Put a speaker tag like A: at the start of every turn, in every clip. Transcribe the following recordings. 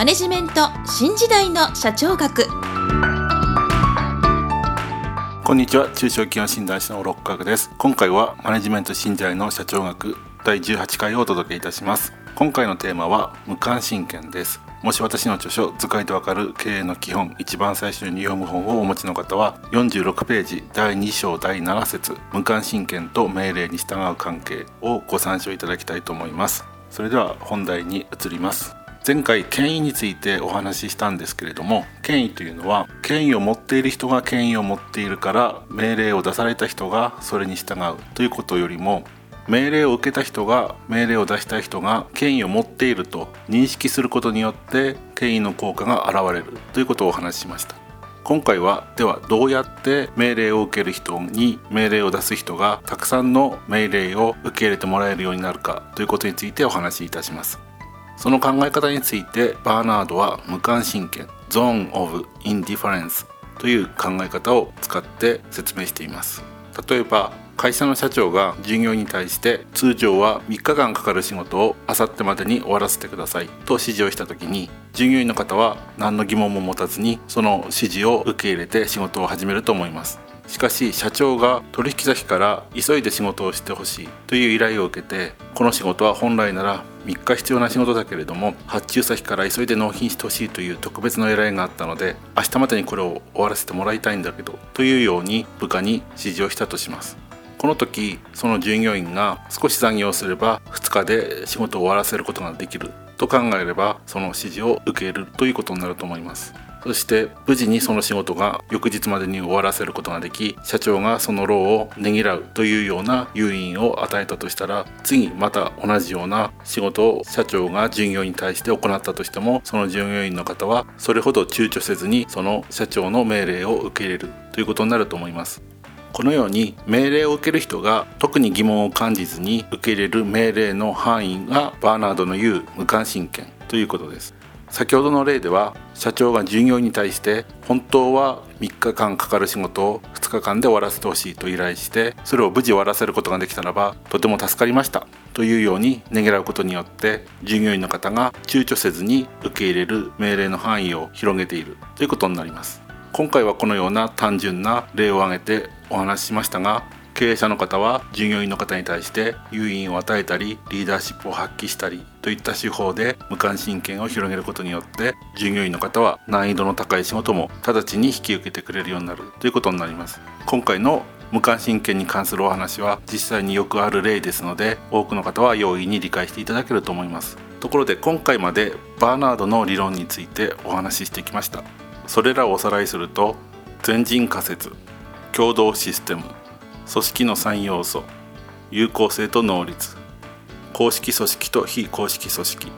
A: マネジメント新時代の社長学。
B: こんにちは。中小企業診断士の六角です。今回はマネジメント新時代の社長学第18回をお届けいたします。今回のテーマは無関心権です。もし私の著書図解でわかる経営の基本一番最初に読む本をお持ちの方は46ページ第2章第7節無関心権と命令に従う関係をご参照いただきたいと思います。それでは本題に移ります。前回権威についてお話ししたんですけれども権威というのは権威を持っている人が権威を持っているから命令を出された人がそれに従うということよりも命令を受けた人が命令を出した人が権威を持っていると認識することによって権威の効果が現れるということをお話ししました。今回はではどうやって命令を受ける人に命令を出す人がたくさんの命令を受け入れてもらえるようになるかということについてお話しいたします。その考え方についてバーナードは無関心権ゾーン・オブ・インディファレンスという考え方を使って説明しています。例えば会社の社長が従業員に対して通常は3日間かかる仕事をあさってまでに終わらせてくださいと指示をした時に従業員の方は何の疑問も持たずにその指示を受け入れて仕事を始めると思います。しかし社長が取引先から急いで仕事をしてほしいという依頼を受けてこの仕事は本来なら3日必要な仕事だけれども発注先から急いで納品してほしいという特別の依頼があったので明日までにこれを終わらせてもらいたいんだけどというように部下に指示をしたとします。この時その従業員が少し残業すれば2日で仕事を終わらせることができると考えればその指示を受けるということになると思います。そして無事にその仕事が翌日までに終わらせることができ社長がその労をねぎらうというような誘引を与えたとしたら次また同じような仕事を社長が従業員に対して行ったとしてもその従業員の方はそれほど躊躇せずにその社長の命令を受け入れるということになると思います。このように命令を受ける人が特に疑問を感じずに受け入れる命令の範囲がバーナードの言う無関心権ということです。先ほどの例では社長が従業員に対して本当は3日間かかる仕事を2日間で終わらせてほしいと依頼してそれを無事終わらせることができたらばとても助かりました。というようにねぎらうことによって従業員の方が躊躇せずに受け入れる命令の範囲を広げている。ということになります。今回はこのような単純な例を挙げてお話ししましたが経営者の方は従業員の方に対して誘引を与えたりリーダーシップを発揮したりといった手法で無関心権を広げることによって従業員の方は難易度の高い仕事も直ちに引き受けてくれるようになるということになります。今回の無関心権に関するお話は実際によくある例ですので多くの方は容易に理解していただけると思います。ところで今回までバーナードの理論についてお話ししてきました。それらをおさらいすると全人仮説共同システム組織の3要素有効性と能率。公式組織と非公式組織。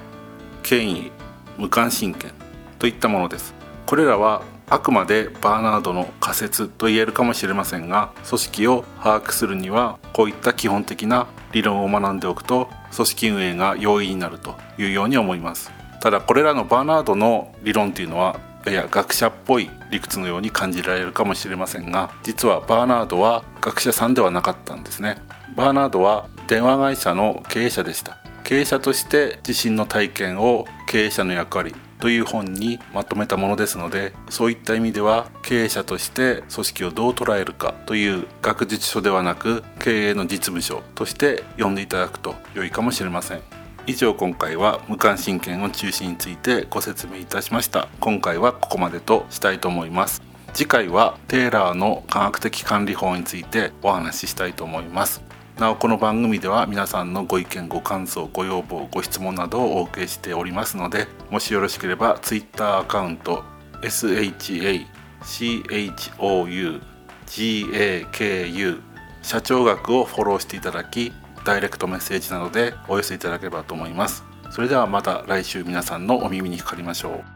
B: 権威無関心権といったものです。これらはあくまでバーナードの仮説と言えるかもしれませんが組織を把握するにはこういった基本的な理論を学んでおくと組織運営が容易になるというように思います。ただこれらのバーナードの理論というのはやや学者っぽい理屈のように感じられるかもしれませんが実はバーナードは学者さんではなかったんですね。バーナードは電話会社の経営者でした。経営者として自身の体験を経営者の役割という本にまとめたものですのでそういった意味では経営者として組織をどう捉えるかという学術書ではなく経営の実務書として読んでいただくと良いかもしれません。以上今回は無関心権を中心についてご説明いたしました。今回はここまでとしたいと思います。次回はテーラーの科学的管理法についてお話ししたいと思います。なおこの番組では皆さんのご意見ご感想ご要望ご質問などをお受けしておりますのでもしよろしければ Twitter アカウント SHACHOUGAKU 社長学をフォローしていただきダイレクトメッセージなどでお寄せいただければと思います。それではまた来週皆さんのお耳にかかりましょう。